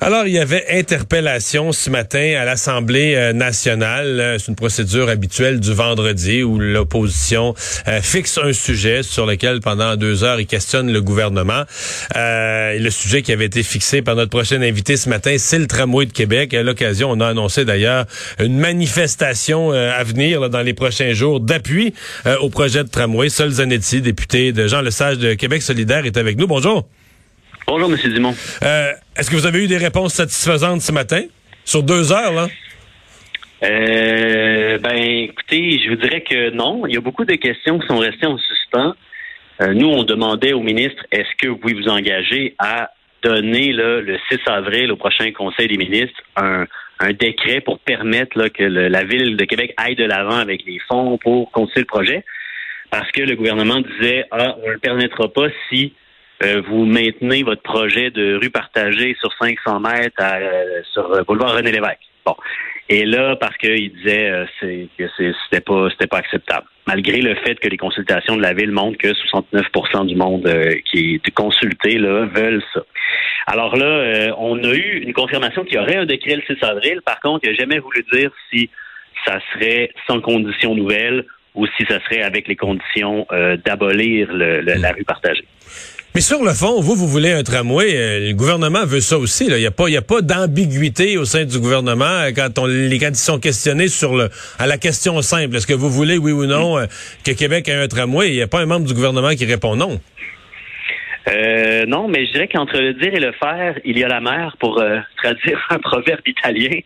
Alors, il y avait interpellation ce matin à l'Assemblée euh, nationale. Euh, c'est une procédure habituelle du vendredi où l'opposition euh, fixe un sujet sur lequel, pendant deux heures, il questionne le gouvernement. Euh, le sujet qui avait été fixé par notre prochain invité ce matin, c'est le tramway de Québec. À l'occasion, on a annoncé d'ailleurs une manifestation à venir dans les prochains jours d'appui au projet de tramway. Sol Zanetti, député de Jean Lesage de Québec solidaire, est avec nous. Bonjour. Bonjour, M. Dumont. Euh, Est-ce que vous avez eu des réponses satisfaisantes ce matin? Sur deux heures, là? Euh, ben, écoutez, je vous dirais que non. Il y a beaucoup de questions qui sont restées en suspens. Euh, nous, on demandait au ministre, est-ce que vous pouvez vous engager à donner là, le 6 avril au prochain Conseil des ministres un, décret pour permettre là, que la ville de Québec aille de l'avant avec les fonds pour continuer le projet? Parce que le gouvernement disait, ah, on ne le permettra pas si euh, vous maintenez votre projet de rue partagée sur 500 mètres à, euh, sur boulevard René Lévesque. Bon. Et là, parce qu'il disait euh, que c'était pas pas acceptable. Malgré le fait que les consultations de la ville montrent que 69% du monde qui est consulté là, veulent ça. Alors là, on a eu une confirmation qu'il y aurait un décret le 6 avril. Par contre, il n'a jamais voulu dire si ça serait sans condition nouvelle ou si ça serait avec les conditions d'abolir la rue partagée. Mais sur le fond, vous, vous voulez un tramway. Euh, le gouvernement veut ça aussi. Il n'y a pas, pas d'ambiguïté au sein du gouvernement euh, quand on les quand ils sont questionnés sur le à la question simple. Est-ce que vous voulez, oui ou non, euh, que Québec ait un tramway? Il n'y a pas un membre du gouvernement qui répond non. Euh, non, mais je dirais qu'entre le dire et le faire, il y a la mer, pour traduire un proverbe italien.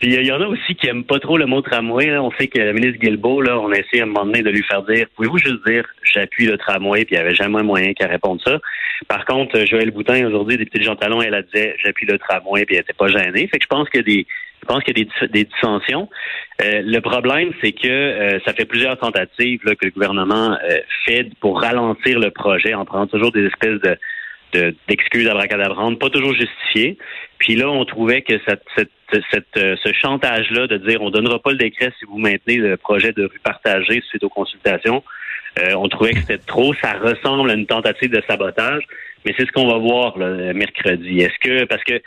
Puis il y en a aussi qui aiment pas trop le mot tramway. On sait que la ministre Guilbeault, là, on a essayé à un moment donné de lui faire dire Pouvez-vous juste dire j'appuie le tramway, puis il n'y avait jamais moyen qu'elle réponde ça. Par contre, Joël Boutin, aujourd'hui, des petits Jean Talon, elle a dit j'appuie le tramway, puis elle n'était pas gênée. Fait que je pense a des. Je pense qu'il y a des, dissensions. Euh, le problème, c'est que euh, ça fait plusieurs tentatives là, que le gouvernement euh, fait pour ralentir le projet en prenant toujours des espèces de d'excuses à abracadabrantes, pas toujours justifiées. Puis là, on trouvait que cette, cette, euh, ce chantage-là de dire on donnera pas le décret si vous maintenez le projet de rue partagée suite aux consultations, euh, on trouvait que c'était trop. Ça ressemble à une tentative de sabotage. Mais c'est ce qu'on va voir le mercredi. Est-ce que parce que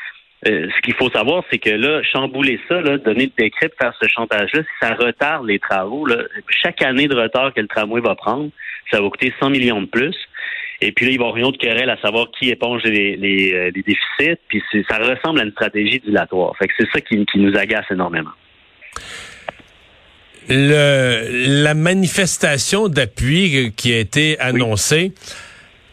euh, ce qu'il faut savoir, c'est que là, chambouler ça, là, donner le décret de faire ce chantage-là, ça retarde les travaux, là, chaque année de retard que le tramway va prendre, ça va coûter 100 millions de plus. Et puis là, il va y avoir une autre querelle à savoir qui éponge les, les, euh, les déficits. Puis ça ressemble à une stratégie dilatoire. Fait que c'est ça qui, qui nous agace énormément. Le, la manifestation d'appui qui a été annoncée,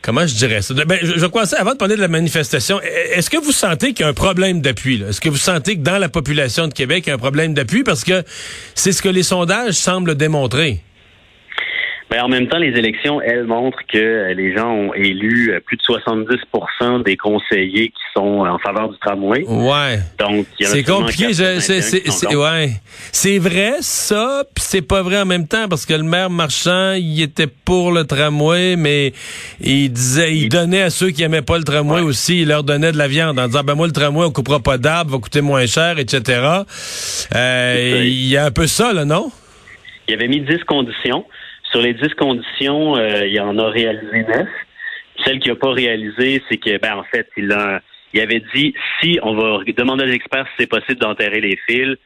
comment je dirais ça? Ben, je, je crois ça, avant de parler de la manifestation, e, est-ce que vous sentez qu'il y a un problème d'appui? Est-ce que vous sentez que dans la population de Québec, il y a un problème d'appui? Parce que c'est ce que les sondages semblent démontrer. Mais en même temps, les élections, elles montrent que les gens ont élu plus de 70% des conseillers qui sont en faveur du tramway. Ouais. Donc, c'est compliqué. C'est ouais. C'est vrai ça, puis c'est pas vrai en même temps parce que le maire Marchand, il était pour le tramway, mais il disait, il, donnait à ceux qui aimaient pas le tramway aussi, il leur donnait de la viande en disant ben moi le tramway on coupera pas d'arbres, va coûter moins cher, etc. Euh, il y a un peu ça là, non? Il avait mis 10 conditions. Sur les dix conditions, euh, il en a réalisé neuf. Celle qu'il n'a pas réalisée, c'est que, ben, en fait, il, a, avait dit si on va demander à l'expert si c'est possible d'enterrer les fils.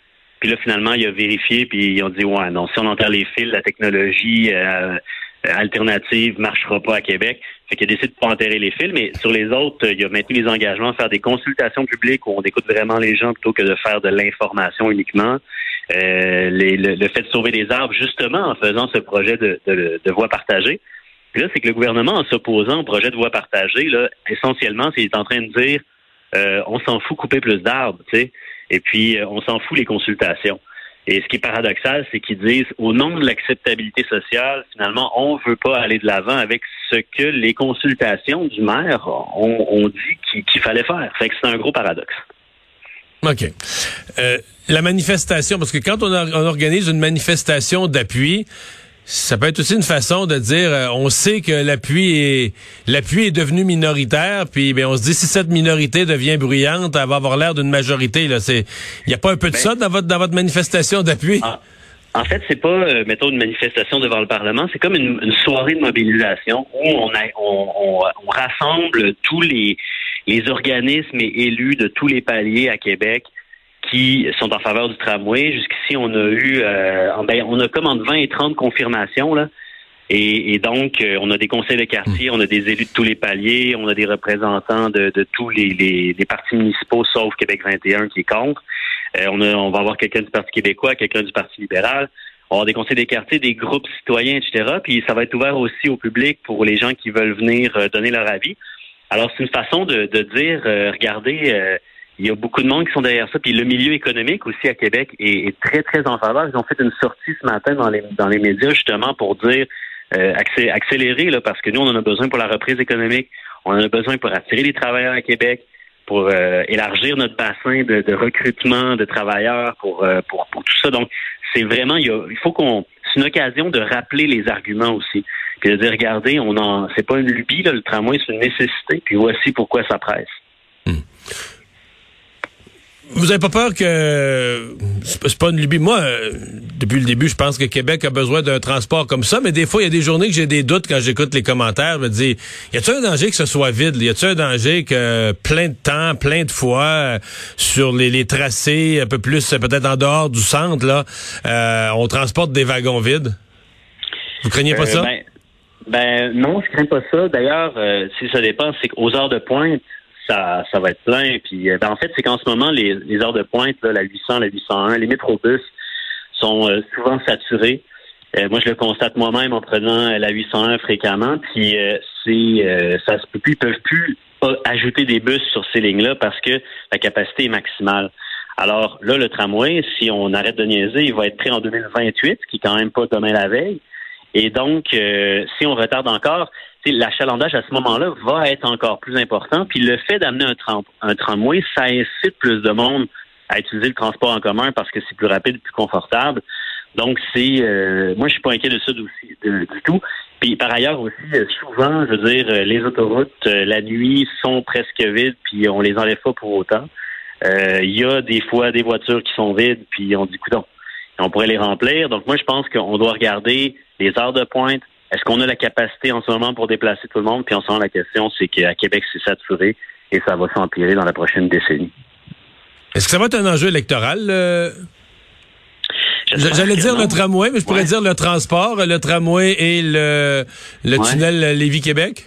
Puis là, finalement, il a vérifié, puis ils ont dit ouais, non, si on enterre les fils, la technologie euh, alternative marchera pas à Québec. Fait qu'il a décidé de pas enterrer les fils, mais sur les autres, il a maintenu les engagements faire des consultations publiques où on écoute vraiment les gens plutôt que de faire de l'information uniquement. Euh, le, fait de sauver des arbres, justement en faisant ce projet de, de, voie partagée. Puis là, c'est que le gouvernement, en s'opposant au projet de voie partagée, là, essentiellement, c'est en train de dire euh, on s'en fout couper plus d'arbres, tu sais, et puis euh, on s'en fout les consultations. Et ce qui est paradoxal, c'est qu'ils disent, au nom de l'acceptabilité sociale, finalement, on ne veut pas aller de l'avant avec ce que les consultations du maire ont, dit qu'il fallait faire. Fait que c'est un gros paradoxe. OK. Euh, la manifestation, parce que quand on, organise une manifestation d'appui, ça peut être aussi une façon de dire euh, on sait que l'appui est l'appui est devenu minoritaire puis ben on se dit si cette minorité devient bruyante elle va avoir l'air d'une majorité là c'est il y a pas un peu de ben ça dans votre dans votre manifestation d'appui? Ah. En fait, c'est pas, euh, mettons, une manifestation devant le Parlement, c'est comme une, soirée de mobilisation où on, on, rassemble tous les, les organismes et élus de tous les paliers à Québec qui sont en faveur du tramway. Jusqu'ici, on a eu, euh, ben, on a comme entre 20 et 30 confirmations là. Et, donc, euh, on a des conseils de quartier, on a des élus de tous les paliers, on a des représentants de, tous les, les, partis municipaux, sauf Québec 21 qui est contre. Euh, on, on va avoir quelqu'un du Parti québécois, quelqu'un du Parti libéral. On va avoir des conseils des quartiers, des groupes citoyens, etc. Puis ça va être ouvert aussi au public pour les gens qui veulent venir donner leur avis. Alors, c'est une façon de, dire, regardez, il y a beaucoup de monde qui sont derrière ça. Puis le milieu économique aussi à Québec est, très, très en faveur. Ils ont fait une sortie ce matin dans les, dans les médias justement pour dire euh, accélérer, là, parce que nous, on en a besoin pour la reprise économique. On en a besoin pour attirer les travailleurs à Québec, pour euh, élargir notre bassin de, recrutement de travailleurs, pour, euh, pour, pour tout ça. Donc, c'est vraiment, il, il faut qu'on. C'est une occasion de rappeler les arguments aussi. Puis de dire, regardez, on en c'est pas une lubie, là, le tramway, c'est une nécessité. Puis voici pourquoi ça presse. Hmm. Vous avez pas peur que c'est pas une lubie. Moi, euh, depuis le début, je pense que Québec a besoin d'un transport comme ça, mais des fois, il y a des journées que j'ai des doutes quand j'écoute les commentaires. Je me dis, y a-t-il un danger que ce soit vide? Y a-t-il un danger que plein de temps, plein de fois, euh, sur les, tracés, un peu plus peut-être en dehors du centre, là, euh, on transporte des wagons vides? Vous craignez pas ça? Ben, ben, non, je crains pas ça. D'ailleurs, si ça dépend, c'est qu'aux heures de pointe, ça, ça va être plein. Puis, euh, ben, en fait, c'est qu'en ce moment, les, les heures de pointe, la 800, la 801, les métrobus sont euh, souvent saturés. Euh, moi, je le constate moi-même en prenant la 801 fréquemment. Puis, c'est, ça se peut plus, ils peuvent plus ajouter des bus sur ces lignes-là parce que la capacité est maximale. Alors là, le tramway, si on arrête de niaiser, il va être prêt en 2028, ce qui est quand même pas demain la veille. Et donc, si on retarde encore, l'achalandage à ce moment-là va être encore plus important. Puis le fait d'amener un, un tramway, ça incite plus de monde à utiliser le transport en commun parce que c'est plus rapide, plus confortable. Donc c'est, euh, moi je suis pas inquiet de ça du, tout. Puis par ailleurs aussi, euh, souvent, je veux dire, euh, les autoroutes la nuit sont presque vides, puis on les enlève pas pour autant. Il y a des fois des voitures qui sont vides, puis on dit coudon, on pourrait les remplir. Donc moi je pense qu'on doit regarder les heures de pointe, est-ce qu'on a la capacité en ce moment pour déplacer tout le monde? Puis en ce moment, la question, c'est qu'à Québec, c'est saturé et ça va s'empirer dans la prochaine décennie. Est-ce que ça va être un enjeu électoral? Euh? J'allais dire le tramway, mais je pourrais dire le transport, le tramway et le, tunnel Lévis-Québec?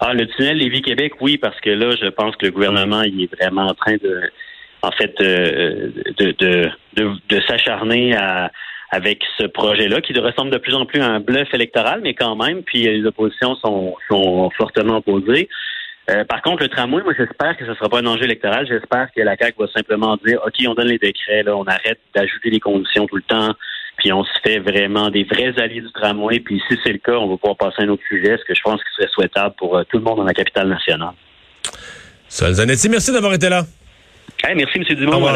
Ah, le tunnel Lévis-Québec, oui, parce que là, je pense que le gouvernement il est vraiment en train de, en fait, euh, de, de s'acharner à, avec ce projet-là, qui ressemble de plus en plus à un bluff électoral, mais quand même, puis les oppositions sont, sont fortement opposées. Euh, par contre, le tramway, moi, j'espère que ce ne sera pas un enjeu électoral. J'espère que la CAQ va simplement dire, OK, on donne les décrets, là, on arrête d'ajouter les conditions tout le temps, puis on se fait vraiment des vrais alliés du tramway. Puis si c'est le cas, on va pouvoir passer à un autre sujet, ce que je pense que serait souhaitable pour euh, tout le monde dans la capitale nationale. Sol Zanetti, merci d'avoir été là. merci, M. Dumont.